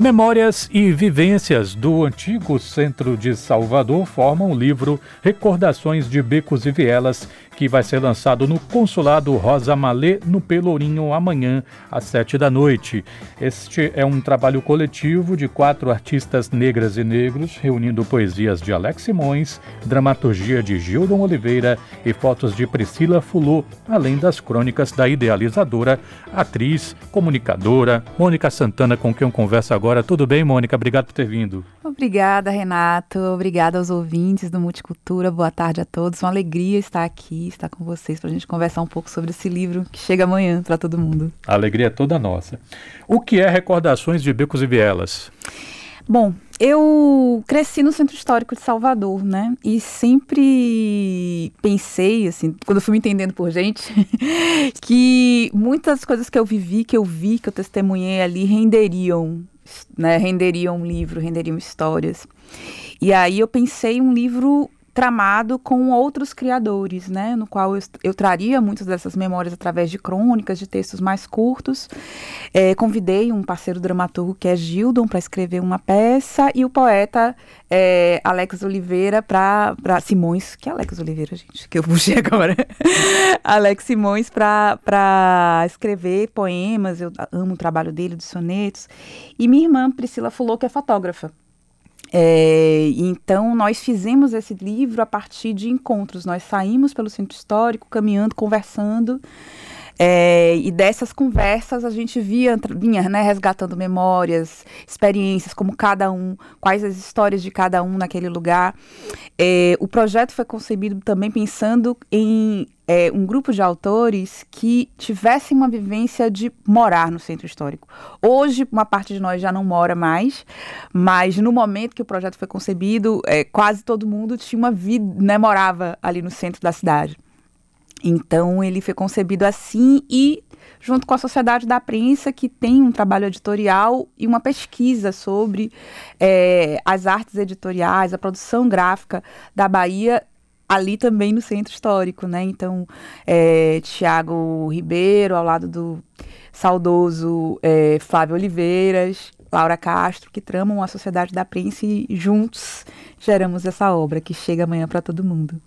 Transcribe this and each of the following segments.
Memórias e vivências do antigo centro de Salvador formam o livro Recordações de Becos e Vielas, que vai ser lançado no Consulado Rosa Malê, no Pelourinho, amanhã, às sete da noite. Este é um trabalho coletivo de quatro artistas negras e negros, reunindo poesias de Alex Simões, dramaturgia de Gildon Oliveira e fotos de Priscila Fulô, além das crônicas da idealizadora, atriz, comunicadora, Mônica Santana, com quem eu converso agora. Tudo bem, Mônica? Obrigado por ter vindo. Obrigada, Renato. Obrigada aos ouvintes do Multicultura. Boa tarde a todos. Uma alegria estar aqui, estar com vocês para a gente conversar um pouco sobre esse livro que chega amanhã para todo mundo. A alegria é toda nossa. O que é Recordações de Becos e Vielas? Bom, eu cresci no Centro Histórico de Salvador, né? E sempre pensei, assim, quando eu fui me entendendo por gente, que muitas coisas que eu vivi, que eu vi, que eu testemunhei ali, renderiam né, renderiam um livro, renderiam histórias. E aí eu pensei um livro tramado com outros criadores, né, no qual eu, eu, traria muitas dessas memórias através de crônicas, de textos mais curtos. É, convidei um parceiro dramaturgo que é Gildon para escrever uma peça e o poeta é, Alex Oliveira para Simões, que é Alex Oliveira, gente, que eu puxei agora. Alex Simões para escrever poemas. Eu amo o trabalho dele, de sonetos. E minha irmã Priscila Fulô, que é fotógrafa. É, então, nós fizemos esse livro a partir de encontros. Nós saímos pelo centro histórico, caminhando, conversando. É, e dessas conversas a gente via, vinha né, resgatando memórias, experiências, como cada um, quais as histórias de cada um naquele lugar. É, o projeto foi concebido também pensando em é, um grupo de autores que tivessem uma vivência de morar no centro histórico. Hoje, uma parte de nós já não mora mais, mas no momento que o projeto foi concebido, é, quase todo mundo tinha uma vida, né, morava ali no centro da cidade. Então ele foi concebido assim e junto com a Sociedade da Prensa, que tem um trabalho editorial e uma pesquisa sobre é, as artes editoriais, a produção gráfica da Bahia, ali também no centro histórico, né? Então, é, Tiago Ribeiro, ao lado do saudoso é, Flávio Oliveiras, Laura Castro, que tramam a Sociedade da Prensa e juntos geramos essa obra que chega amanhã para todo mundo.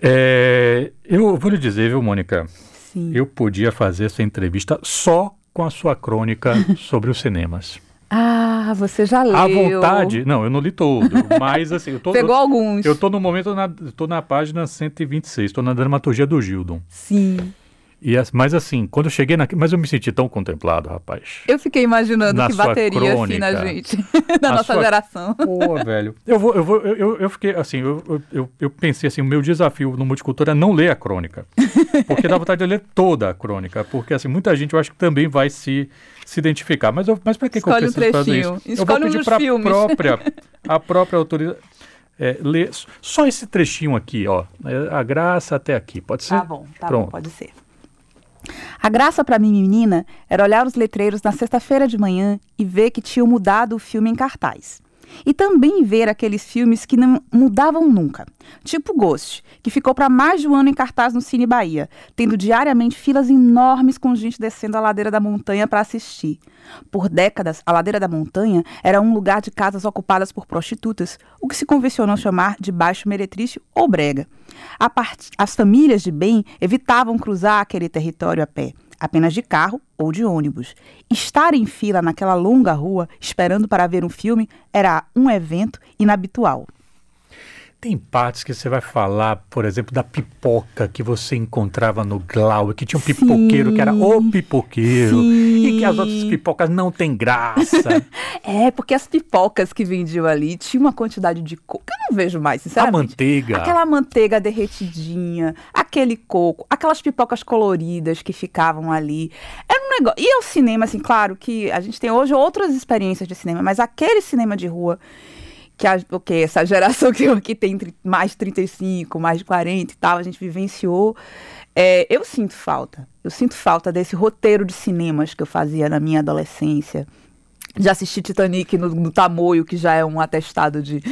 É, eu vou lhe dizer, viu, Mônica? Sim. Eu podia fazer essa entrevista só com a sua crônica sobre os cinemas. Ah, você já leu. À vontade. Não, eu não li todo, mas assim, eu tô Pegou eu, alguns. Eu tô no momento na, tô na página 126, tô na dramaturgia do Gildon. Sim. E, mas assim, quando eu cheguei na. Mas eu me senti tão contemplado, rapaz. Eu fiquei imaginando na que bateria crônica, assim na gente, na nossa sua... geração. Pô, velho. Eu vou, eu vou, eu, eu fiquei assim, eu, eu, eu pensei assim, o meu desafio no Multicultura é não ler a crônica. Porque dá vontade de ler toda a crônica. Porque assim, muita gente eu acho que também vai se, se identificar. Mas, eu, mas pra que, Escolhe que eu preciso um fazer isso? Escolhe eu vou pedir um pra filmes. própria, a própria autoridade. É, ler só esse trechinho aqui, ó. A graça até aqui. Pode ser? Tá bom, tá Pronto. bom, pode ser. A graça para mim, menina, era olhar os letreiros na sexta-feira de manhã e ver que tinham mudado o filme em cartaz. E também ver aqueles filmes que não mudavam nunca, tipo Ghost, que ficou para mais de um ano em cartaz no Cine Bahia, tendo diariamente filas enormes com gente descendo a ladeira da montanha para assistir. Por décadas, a ladeira da montanha era um lugar de casas ocupadas por prostitutas, o que se convencionou chamar de baixo meretrício ou brega. As famílias de bem evitavam cruzar aquele território a pé, apenas de carro ou de ônibus. Estar em fila naquela longa rua esperando para ver um filme era um evento inabitual. Tem partes que você vai falar, por exemplo, da pipoca que você encontrava no Glau, que tinha um pipoqueiro Sim. que era o pipoqueiro, Sim. e que as outras pipocas não têm graça. é, porque as pipocas que vendiam ali tinha uma quantidade de coco, que eu não vejo mais, sinceramente. A manteiga. Aquela manteiga derretidinha, aquele coco, aquelas pipocas coloridas que ficavam ali. Era um negócio. E o cinema, assim, claro que a gente tem hoje outras experiências de cinema, mas aquele cinema de rua que a, essa geração que, que tem mais de 35, mais de 40 e tal, a gente vivenciou. É, eu sinto falta. Eu sinto falta desse roteiro de cinemas que eu fazia na minha adolescência. De assistir Titanic no, no Tamoio, que já é um atestado de.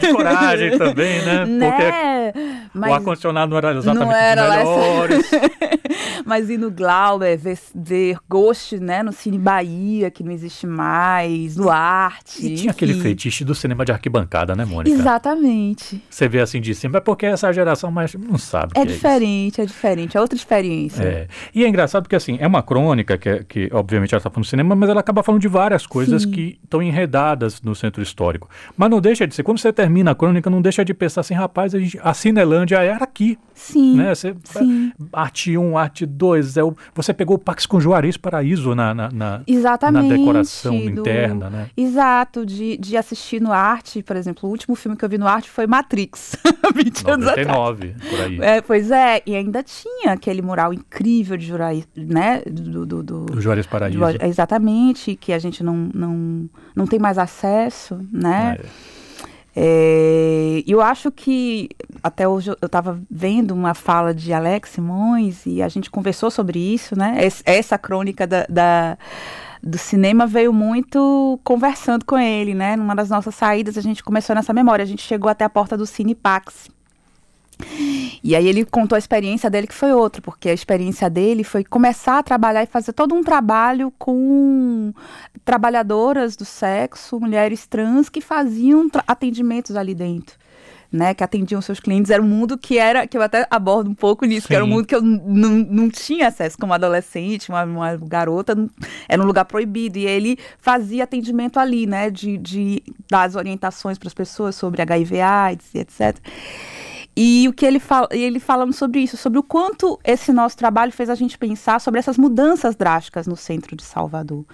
de coragem também, né? né? Porque... Mas, o ar-condicionado não era exatamente não era os melhores. Mas ir no Glauber, ver, ver Ghost, né, no Cine Bahia, que não existe mais, no Arte. E tinha aquele fetiche do cinema de arquibancada, né, Mônica? Exatamente. Você vê assim de cima, é porque essa geração mais não sabe. É diferente, é, é, diferente, é outra experiência. É. E é engraçado porque, assim, é uma crônica que, que obviamente, ela está falando do cinema, mas ela acaba falando de várias coisas Sim. que estão enredadas no centro histórico. Mas não deixa de ser, quando você termina a crônica, não deixa de pensar assim, rapaz, a, gente, a Cinelândia era aqui. Sim. Né? Você, sim. Arte 1, arte 2, é o, você pegou o Pax com Juarez Paraíso na, na, na, Exatamente, na decoração do, interna, né? Exato, de, de assistir no arte, por exemplo, o último filme que eu vi no arte foi Matrix, 20 99, por aí. É, pois é, e ainda tinha aquele mural incrível de Juarez, né? Do, do, do, do Juarez Paraíso. Do, exatamente, que a gente não, não, não tem mais acesso, né? É. É, eu acho que até hoje eu estava vendo uma fala de Alex Simões e a gente conversou sobre isso, né? Essa crônica da, da, do cinema veio muito conversando com ele, né? Numa das nossas saídas a gente começou nessa memória, a gente chegou até a porta do Cinepax. E aí ele contou a experiência dele que foi outra, porque a experiência dele foi começar a trabalhar e fazer todo um trabalho com trabalhadoras do sexo, mulheres trans que faziam atendimentos ali dentro. Né, que atendiam seus clientes, era um mundo que era, que eu até abordo um pouco nisso, Sim. que era um mundo que eu não tinha acesso como adolescente, uma, uma garota, era um lugar proibido, e ele fazia atendimento ali, né, de, de dar as orientações para as pessoas sobre HIV, AIDS, etc. E o que ele fala, ele falando sobre isso, sobre o quanto esse nosso trabalho fez a gente pensar sobre essas mudanças drásticas no centro de Salvador.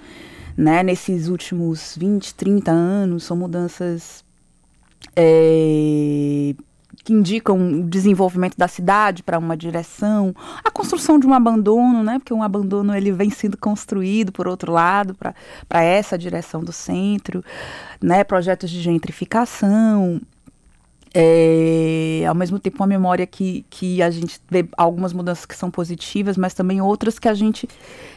Né? Nesses últimos 20, 30 anos, são mudanças é, que indicam o desenvolvimento da cidade para uma direção, a construção de um abandono, né? porque um abandono ele vem sendo construído por outro lado para essa direção do centro, né? projetos de gentrificação, é, ao mesmo tempo uma memória que, que a gente vê algumas mudanças que são positivas, mas também outras que a gente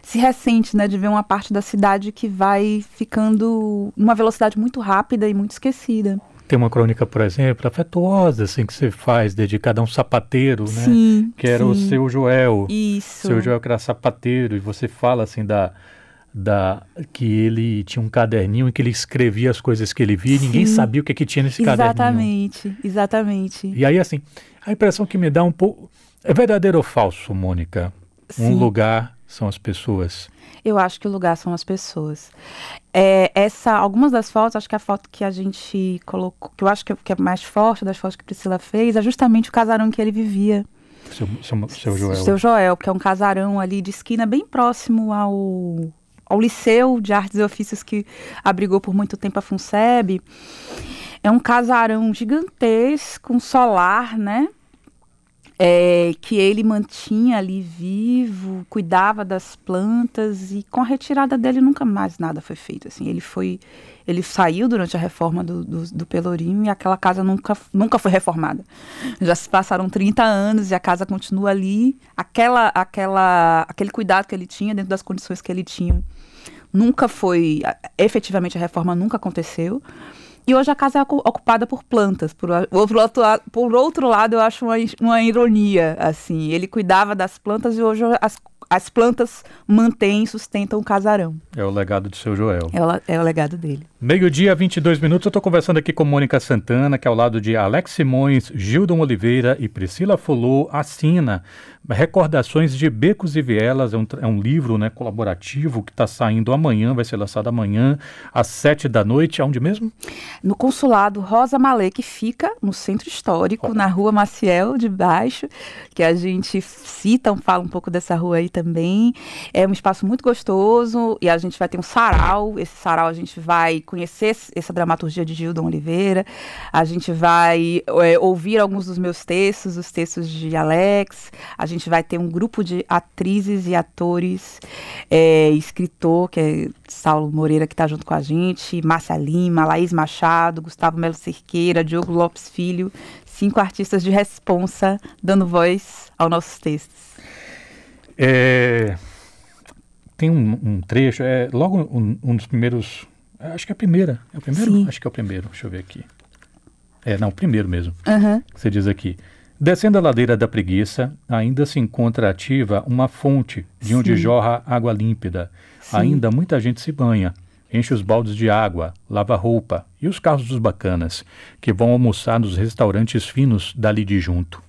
se ressente, né, de ver uma parte da cidade que vai ficando numa velocidade muito rápida e muito esquecida. Tem uma crônica, por exemplo, afetuosa, assim, que você faz, dedicada a um sapateiro, né? Sim, que era sim. o seu Joel. Isso. Seu Joel que era sapateiro, e você fala, assim, da da que ele tinha um caderninho em que ele escrevia as coisas que ele via Sim. e ninguém sabia o que, que tinha nesse exatamente, caderninho. Exatamente, exatamente. E aí, assim, a impressão que me dá um pouco. É verdadeiro ou falso, Mônica? Sim. Um lugar são as pessoas. Eu acho que o lugar são as pessoas. É, essa, algumas das fotos, acho que a foto que a gente colocou, que eu acho que, que é mais forte das fotos que Priscila fez, é justamente o casarão que ele vivia. Seu, seu, seu Joel. Seu Joel, que é um casarão ali de esquina bem próximo ao ao Liceu de Artes e Ofícios que abrigou por muito tempo a FUNSEB. É um casarão gigantesco, um solar, né? É, que ele mantinha ali vivo, cuidava das plantas e com a retirada dele nunca mais nada foi feito. Assim, ele foi, ele saiu durante a reforma do, do, do, Pelourinho e aquela casa nunca, nunca foi reformada. Já se passaram 30 anos e a casa continua ali. Aquela, aquela, aquele cuidado que ele tinha dentro das condições que ele tinha nunca foi, efetivamente a reforma nunca aconteceu. E hoje a casa é ocupada por plantas. Por outro, lado, por outro lado, eu acho uma, uma ironia, assim. Ele cuidava das plantas e hoje as, as plantas mantêm, sustentam o casarão. É o legado de seu Joel. É o, é o legado dele. Meio-dia, 22 minutos. Eu estou conversando aqui com Mônica Santana, que é ao lado de Alex Simões, Gildon Oliveira e Priscila Folô, assina Recordações de Becos e Vielas. É um, é um livro né, colaborativo que está saindo amanhã, vai ser lançado amanhã, às sete da noite. Aonde mesmo? No consulado Rosa Malê, que fica no centro histórico, oh. na rua Maciel de Baixo, que a gente cita, fala um pouco dessa rua aí também. É um espaço muito gostoso e a gente vai ter um sarau. Esse sarau a gente vai conhecer essa dramaturgia de Gildon Oliveira, a gente vai é, ouvir alguns dos meus textos, os textos de Alex, a gente vai ter um grupo de atrizes e atores, é, escritor, que é Saulo Moreira, que está junto com a gente, Márcia Lima, Laís Machado, Gustavo Melo Cerqueira, Diogo Lopes Filho, cinco artistas de responsa dando voz aos nossos textos. É, tem um, um, trecho, é logo um, um dos primeiros acho que é a primeira. É o primeiro? Sim. Acho que é o primeiro. Deixa eu ver aqui. É, não, o primeiro mesmo. Uhum. Você diz aqui. Descendo a ladeira da preguiça, ainda se encontra ativa uma fonte de onde Sim. jorra água límpida. Sim. Ainda muita gente se banha, enche os baldes de água, lava roupa e os carros dos bacanas, que vão almoçar nos restaurantes finos dali de junto.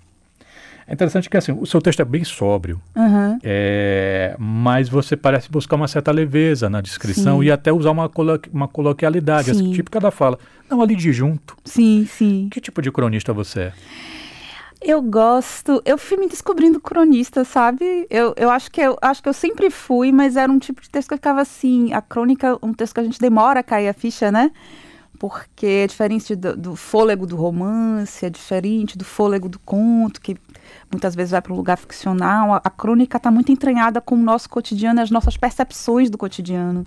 É interessante que assim, o seu texto é bem sóbrio, Aham. é, mas você parece buscar uma certa leveza na descrição Sim. e até usar uma, colo uma coloquialidade, Sim. típica da fala. Não, ali de junto. Sim, sim. Que tipo de cronista você é? Eu gosto. Eu fui me descobrindo cronista, sabe? Eu, eu acho que eu acho que eu sempre fui, mas era um tipo de texto que eu ficava assim. A crônica, um texto que a gente demora a cair a ficha, né? Porque é diferente do, do fôlego do romance, é diferente do fôlego do conto, que muitas vezes vai para um lugar ficcional. A, a crônica está muito entranhada com o nosso cotidiano as nossas percepções do cotidiano.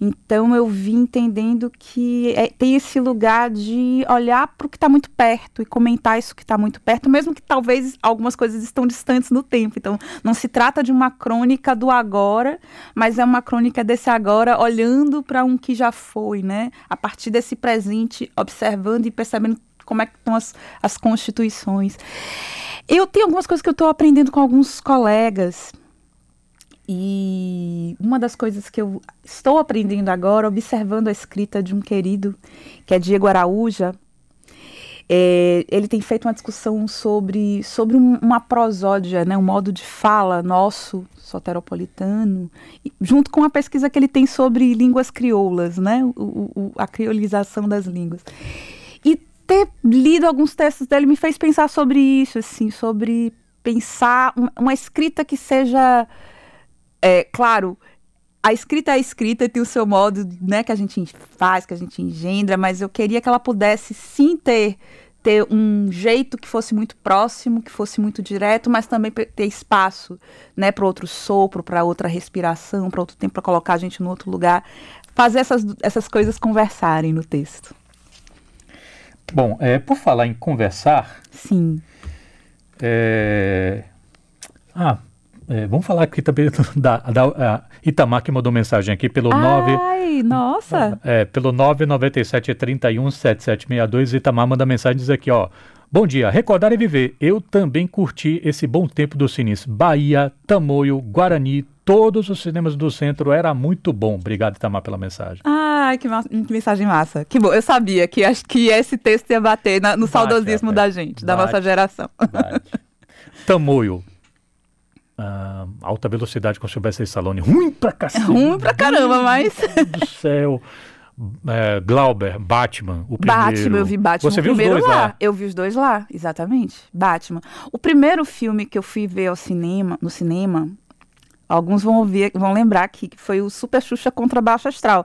Então eu vim entendendo que é- tem esse lugar de olhar para o que está muito perto e comentar isso que está muito perto, mesmo que talvez algumas coisas estão distantes no tempo. Então não se trata de uma crônica do agora, mas é uma crônica desse agora olhando para um que já foi, né? A partir desse presente, observando e percebendo como é que estão as, as constituições. Eu tenho algumas coisas que eu estou aprendendo com alguns colegas. E uma das coisas que eu estou aprendendo agora, observando a escrita de um querido, que é Diego Araúja, é, ele tem feito uma discussão sobre, sobre um- uma prosódia, né, um modo de fala nosso, soteropolitano, junto com a pesquisa que ele tem sobre línguas crioulas, né, o- o- a criolização das línguas. E ter lido alguns textos dele me fez pensar sobre isso, assim, sobre pensar uma escrita que seja, é, claro, a escrita é a escrita e tem o seu modo, né, que a gente faz, que a gente engendra, mas eu queria que ela pudesse sim ter ter um jeito que fosse muito próximo, que fosse muito direto, mas também ter espaço, né, para outro sopro, para outra respiração, para outro tempo, para colocar a gente no outro lugar, fazer essas, essas coisas conversarem no texto. Bom, é, por falar em conversar, Sim. é... Ah, é, vamos falar aqui também da, da a Itamar que mandou mensagem aqui pelo 9... Ai, nossa. É, pelo 997 31 7762, Itamar manda mensagem diz aqui, ó. Bom dia, recordar e viver. Eu também curti esse bom tempo dos cines. Bahia, Tamoio, Guarani, todos os cinemas do centro era muito bom. Obrigado, Itamar, pela mensagem. Ai, que, que mensagem massa. Que bom. Eu sabia que acho que esse texto ia bater na- no Bate, saudosismo da gente, da Bate. nossa geração. Verdade. Tamoio. Ah, alta velocidade com Sylvester Stallone. Ruim pra cacete. Ruim pra caramba, mas. Do céu. É, Glauber, Batman, o primeiro. Batman, eu vi Batman Você viu os dois lá. lá? Eu vi os dois lá, exatamente. Batman. O primeiro filme que eu fui ver ao cinema, no cinema, alguns vão ouvir, vão lembrar que foi o Super Xuxa contra Baixo Astral.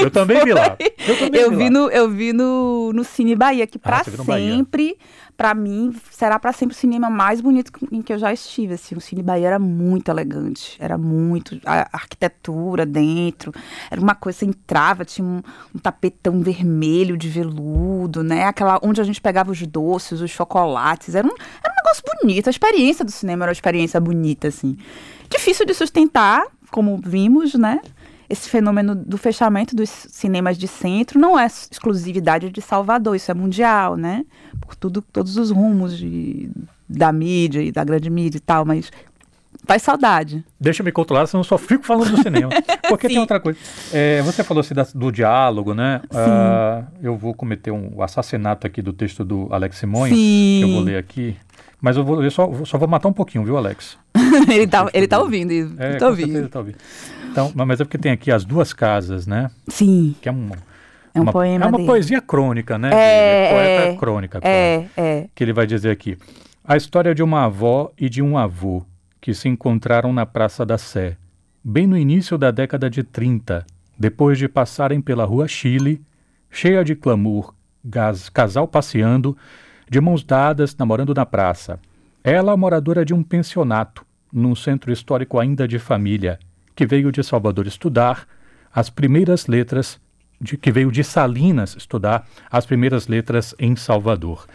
Eu também vi lá. Eu também Eu vi vi, lá. no, eu vi no, no Cine Bahia, que Ah, pra sempre, pra mim, será pra sempre o cinema mais bonito em que eu já estive. Assim. O Cine Bahia era muito elegante, era muito. A arquitetura dentro, era uma coisa, você entrava, tinha um, um tapetão vermelho de veludo, né? Aquela onde a gente pegava os doces, os chocolates. Era um, era um negócio bonito. A experiência do cinema era uma experiência bonita, assim. Difícil de sustentar, como vimos, né? Esse fenômeno do fechamento dos cinemas de centro não é exclusividade de Salvador, isso é mundial, né? Por tudo, todos os rumos de, da mídia e da grande mídia e tal, mas faz saudade. Deixa eu me controlar, senão eu só fico falando do cinema. Porque tem Sim. outra coisa. É, você falou assim da- do diálogo, né? Ah, eu vou cometer um assassinato aqui do texto do Alex Simões, que eu vou Sim. ler aqui. Mas eu vou ler só, só vou matar um pouquinho, viu, Alex? ele, tá, ele tá ouvindo, Ivo. É, certeza ouvindo. tá ouvindo. Então, mas é porque tem aqui as duas casas, né? Sim, Que é um, é um uma, poema É uma dele. poesia crônica, né? É, poeta é, crônica. claro. É, é. que ele vai dizer aqui. A história de uma avó e de um avô que se encontraram na Praça da Sé, bem no início da década de 30, depois de passarem pela rua Chile, cheia de clamor, gas- casal passeando, de mãos dadas, namorando na praça. Ela, moradora de um pensionato, num centro histórico ainda de família, que veio de Salvador estudar as primeiras letras, de, que veio de Salinas estudar as primeiras letras em Salvador.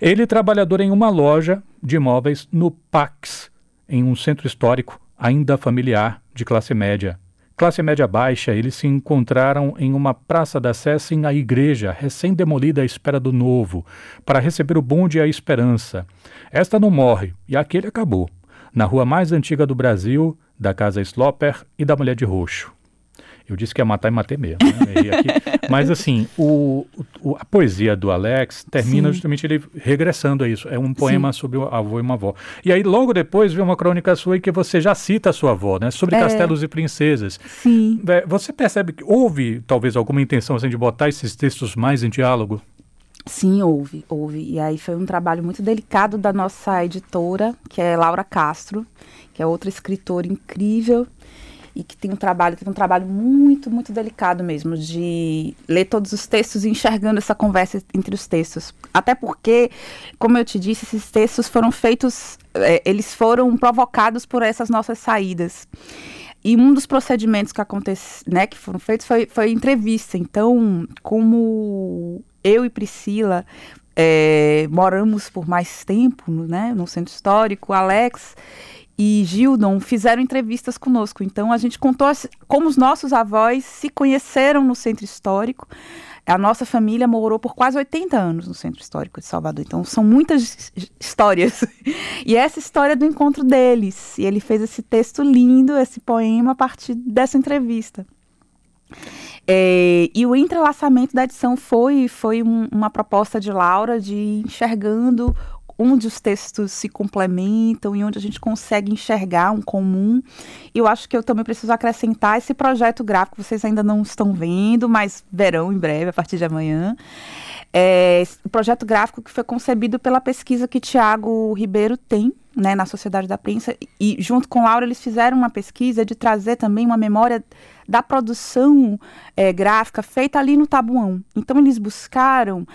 Ele trabalhador em uma loja de imóveis no Pax, em um centro histórico ainda familiar de classe média. classe média baixa, eles se encontraram em uma praça da Sé sem a igreja, recém-demolida à espera do novo, para receber o bonde e a esperança. Esta não morre, e aquele acabou. Na rua mais antiga do Brasil, da casa Sloper e da Mulher de Roxo. Eu disse que ia matar e matei mesmo. Né? Mas assim, o, o, a poesia do Alex termina Sim. justamente ele regressando a isso. É um poema Sim. sobre o avô e uma avó. E aí logo depois vem uma crônica sua em que você já cita a sua avó, né? Sobre é. castelos e princesas. Sim. Você percebe que houve talvez alguma intenção assim, de botar esses textos mais em diálogo? Sim, houve, houve. E aí foi um trabalho muito delicado da nossa editora, que é Laura Castro, que é outra escritora incrível e que tem um trabalho, tem um trabalho muito, muito delicado mesmo, de ler todos os textos e enxergando essa conversa entre os textos. Até porque, como eu te disse, esses textos foram feitos, é, eles foram provocados por essas nossas saídas. E um dos procedimentos que acontece, né, que foram feitos foi, foi entrevista. Então, como eu e Priscila é, moramos por mais tempo, né, no centro histórico, Alex e Gildon fizeram entrevistas conosco. Então a gente contou como os nossos avós se conheceram no centro histórico. A nossa família morou por quase 80 anos no centro histórico de Salvador. Então são muitas histórias. E essa história do encontro deles. E ele fez esse texto lindo, esse poema a partir dessa entrevista. É, e o entrelaçamento da edição foi, foi um, uma proposta de Laura de enxergando onde os textos se complementam e onde a gente consegue enxergar um comum. Eu acho que eu também preciso acrescentar esse projeto gráfico, vocês ainda não estão vendo, mas verão em breve, a partir de amanhã. É, o projeto gráfico que foi concebido pela pesquisa que Tiago Ribeiro tem né, na Sociedade da Prensa, e junto com Laura eles fizeram uma pesquisa de trazer também uma memória da produção é, gráfica feita ali no Tabuão. Então eles buscaram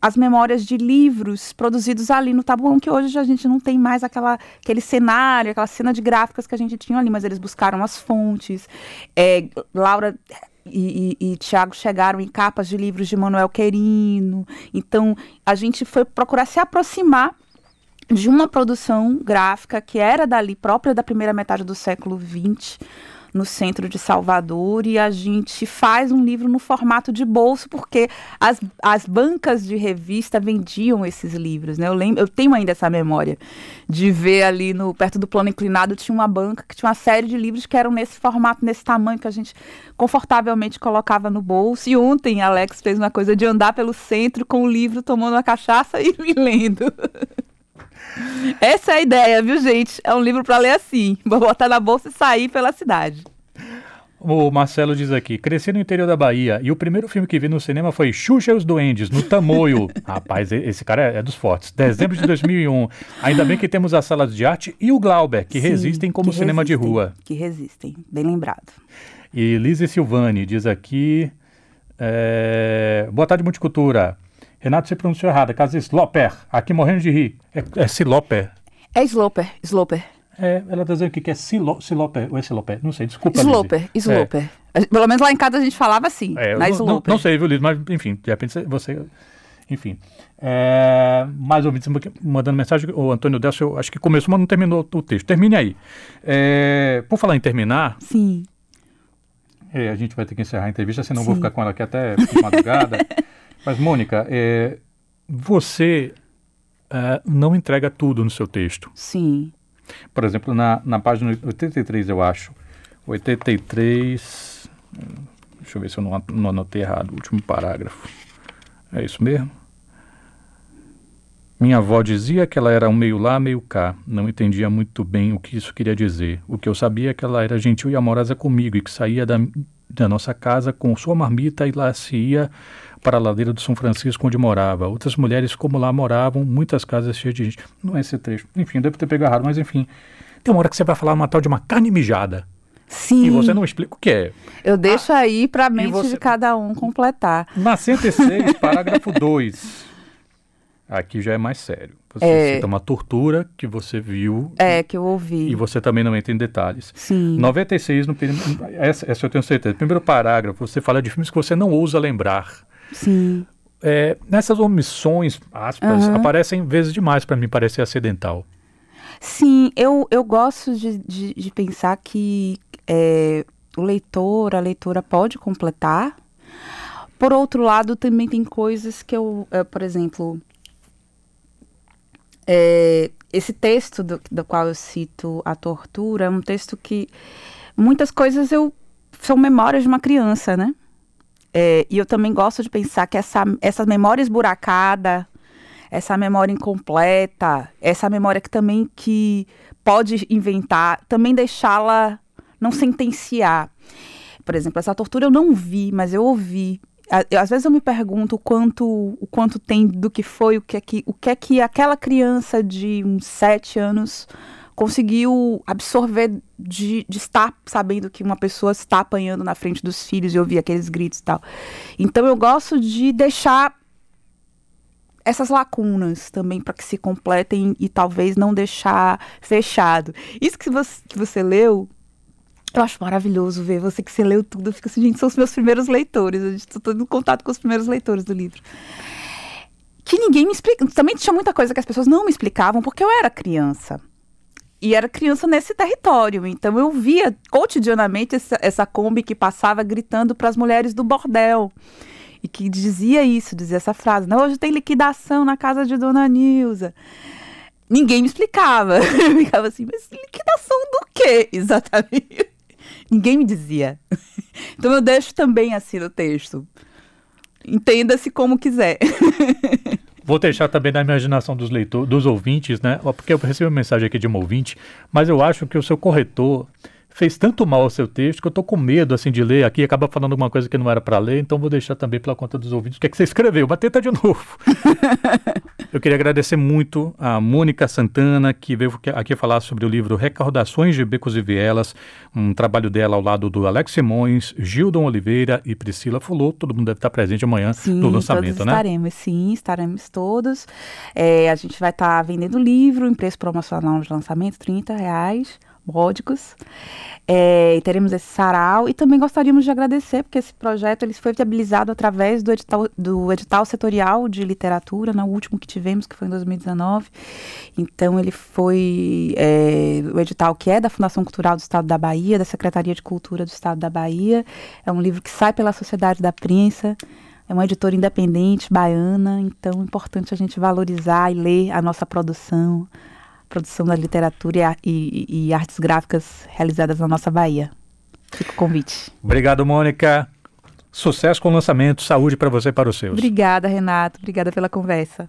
as memórias de livros produzidos ali no Tabuão, que hoje a gente não tem mais aquela, aquele cenário, aquela cena de gráficas que a gente tinha ali, mas eles buscaram as fontes. É, Laura e, e, e Tiago chegaram em capas de livros de Manuel Querino. Então, a gente foi procurar se aproximar de uma produção gráfica que era dali própria da primeira metade do século XX, no centro de Salvador e a gente faz um livro no formato de bolso, porque as, as bancas de revista vendiam esses livros, né? Eu, lembro, eu tenho ainda essa memória de ver ali no perto do plano inclinado tinha uma banca que tinha uma série de livros que eram nesse formato, nesse tamanho que a gente confortavelmente colocava no bolso. E ontem Alex fez uma coisa de andar pelo centro com o livro tomando uma cachaça e me lendo. Essa é a ideia, viu, gente? É um livro para ler assim. Vou botar na bolsa e sair pela cidade. O Marcelo diz aqui: cresci no interior da Bahia e o primeiro filme que vi no cinema foi Xuxa e os Duendes, no Tamoio. Rapaz, esse cara é, é, dos fortes. Dezembro de 2001. Ainda bem que temos as salas de arte e o Glauber, que Sim, resistem como que cinema resistem, de rua. Que resistem, bem lembrado. E Lise Silvani diz aqui: é... Boa tarde, Multicultura. Renato se pronunciou errado, casa Sloper, aqui morrendo de rir. É, é Siloper. É Sloper, Sloper. É, ela está dizendo que é silo, Siloper, ou é Siloper, não sei, desculpa. Sloper, Sloper. É. Pelo menos lá em casa a gente falava assim, é, na não, não, não, sei, viu, Liz, mas enfim, de repente você... Enfim, é, mais ouvintes mandando mensagem, o Antônio Décio, acho que começou, mas não terminou o texto. Termine aí. É, por falar em terminar... Sim. É, a gente vai ter que encerrar a entrevista, senão Sim. vou ficar com ela aqui até madrugada. Mas, Mônica, é, você é, não entrega tudo no seu texto. Sim. Por exemplo, na, na página 83, eu acho. 83. Deixa eu ver se eu não, não anotei errado o último parágrafo. É isso mesmo? Minha avó dizia que ela era um meio lá, meio cá. Não entendia muito bem o que isso queria dizer. O que eu sabia é que ela era gentil e amorosa comigo e que saía da, da nossa casa com sua marmita e lá se ia para a ladeira do São Francisco, onde morava. Outras mulheres, como lá moravam, muitas casas cheias de gente. Não é esse trecho. Enfim, devo ter pegado errado, mas enfim. Tem uma hora que você vai falar uma tal de uma carne mijada. Sim. E você não explica o que é. Eu deixo ah, aí para a mente você... de cada um completar. Na 106, parágrafo 2. Aqui já é mais sério. Você é... cita uma tortura que você viu. É, que eu ouvi. E você também não entra em detalhes. Sim. 96, no, essa, essa eu tenho certeza. Primeiro parágrafo, você fala de filmes que você não ousa lembrar. Sim. É, nessas omissões, aspas, uhum. aparecem vezes demais para mim parecer acidental. Sim, eu, eu gosto de, de, de pensar que é, o leitor, a leitora pode completar. Por outro lado, também tem coisas que eu, eu por exemplo, é, esse texto do, do qual eu cito a tortura é um texto que muitas coisas eu são memórias de uma criança, né? É, e eu também gosto de pensar que essa, essa memória esburacada, essa memória incompleta, essa memória que também que pode inventar, também deixá-la não sentenciar. Por exemplo, essa tortura eu não vi, mas eu ouvi. Às vezes eu me pergunto o quanto, o quanto tem do que foi, o que é que, o que, é que aquela criança de uns sete anos conseguiu absorver de, de, estar sabendo que uma pessoa está apanhando na frente dos filhos e ouvir aqueles gritos e tal. Então eu gosto de deixar essas lacunas também para que se completem e talvez não deixar fechado. Isso que você, que você leu, eu acho maravilhoso ver você que você leu tudo. Eu fico assim, gente, são os meus primeiros leitores. Eu estou em contato com os primeiros leitores do livro. Que ninguém me explica. Também tinha muita coisa que as pessoas não me explicavam porque eu era criança. E era criança nesse território. Então eu via cotidianamente essa, essa Kombi que passava gritando para as mulheres do bordel e que dizia isso, dizia essa frase: não, hoje tem liquidação na casa de Dona Nilza. Ninguém me explicava. Eu ficava assim, mas liquidação do quê exatamente? Ninguém me dizia. Então eu deixo também assim no texto. Entenda-se como quiser. Vou deixar também na imaginação dos leitores, dos ouvintes, né? Porque eu recebi uma mensagem aqui de um ouvinte, mas eu acho que o seu corretor fez tanto mal ao seu texto que eu tô com medo assim de ler aqui e acaba falando alguma coisa que não era para ler, então vou deixar também pela conta dos ouvintes o que é que você escreveu. Mas tenta de novo. eu queria agradecer muito a Mônica Santana, que veio aqui falar sobre o livro Recordações de Becos e Vielas, um trabalho dela ao lado do Alex Simões, Gildon Oliveira e Priscila Fulô. Todo mundo deve estar presente amanhã sim, no lançamento, todos né? Estaremos, sim, estaremos todos. É, a gente vai estar vendendo o livro em preço promocional de lançamento, 30 reais módicos. É, teremos esse sarau e também gostaríamos de agradecer porque esse projeto ele foi viabilizado através do edital, do edital setorial de literatura, no né, último que tivemos, que foi em 2019. Então ele foi é, o edital que é da Fundação Cultural do Estado da Bahia, da Secretaria de Cultura do Estado da Bahia. É um livro que sai pela Sociedade da Prensa. É uma editora independente, baiana, então é importante a gente valorizar e ler a nossa produção, produção da literatura e, e, e artes gráficas realizadas na nossa Bahia. Fica o convite. Obrigado, Mônica. Sucesso com o lançamento, saúde para você e para os seus. Obrigada, Renato. Obrigada pela conversa.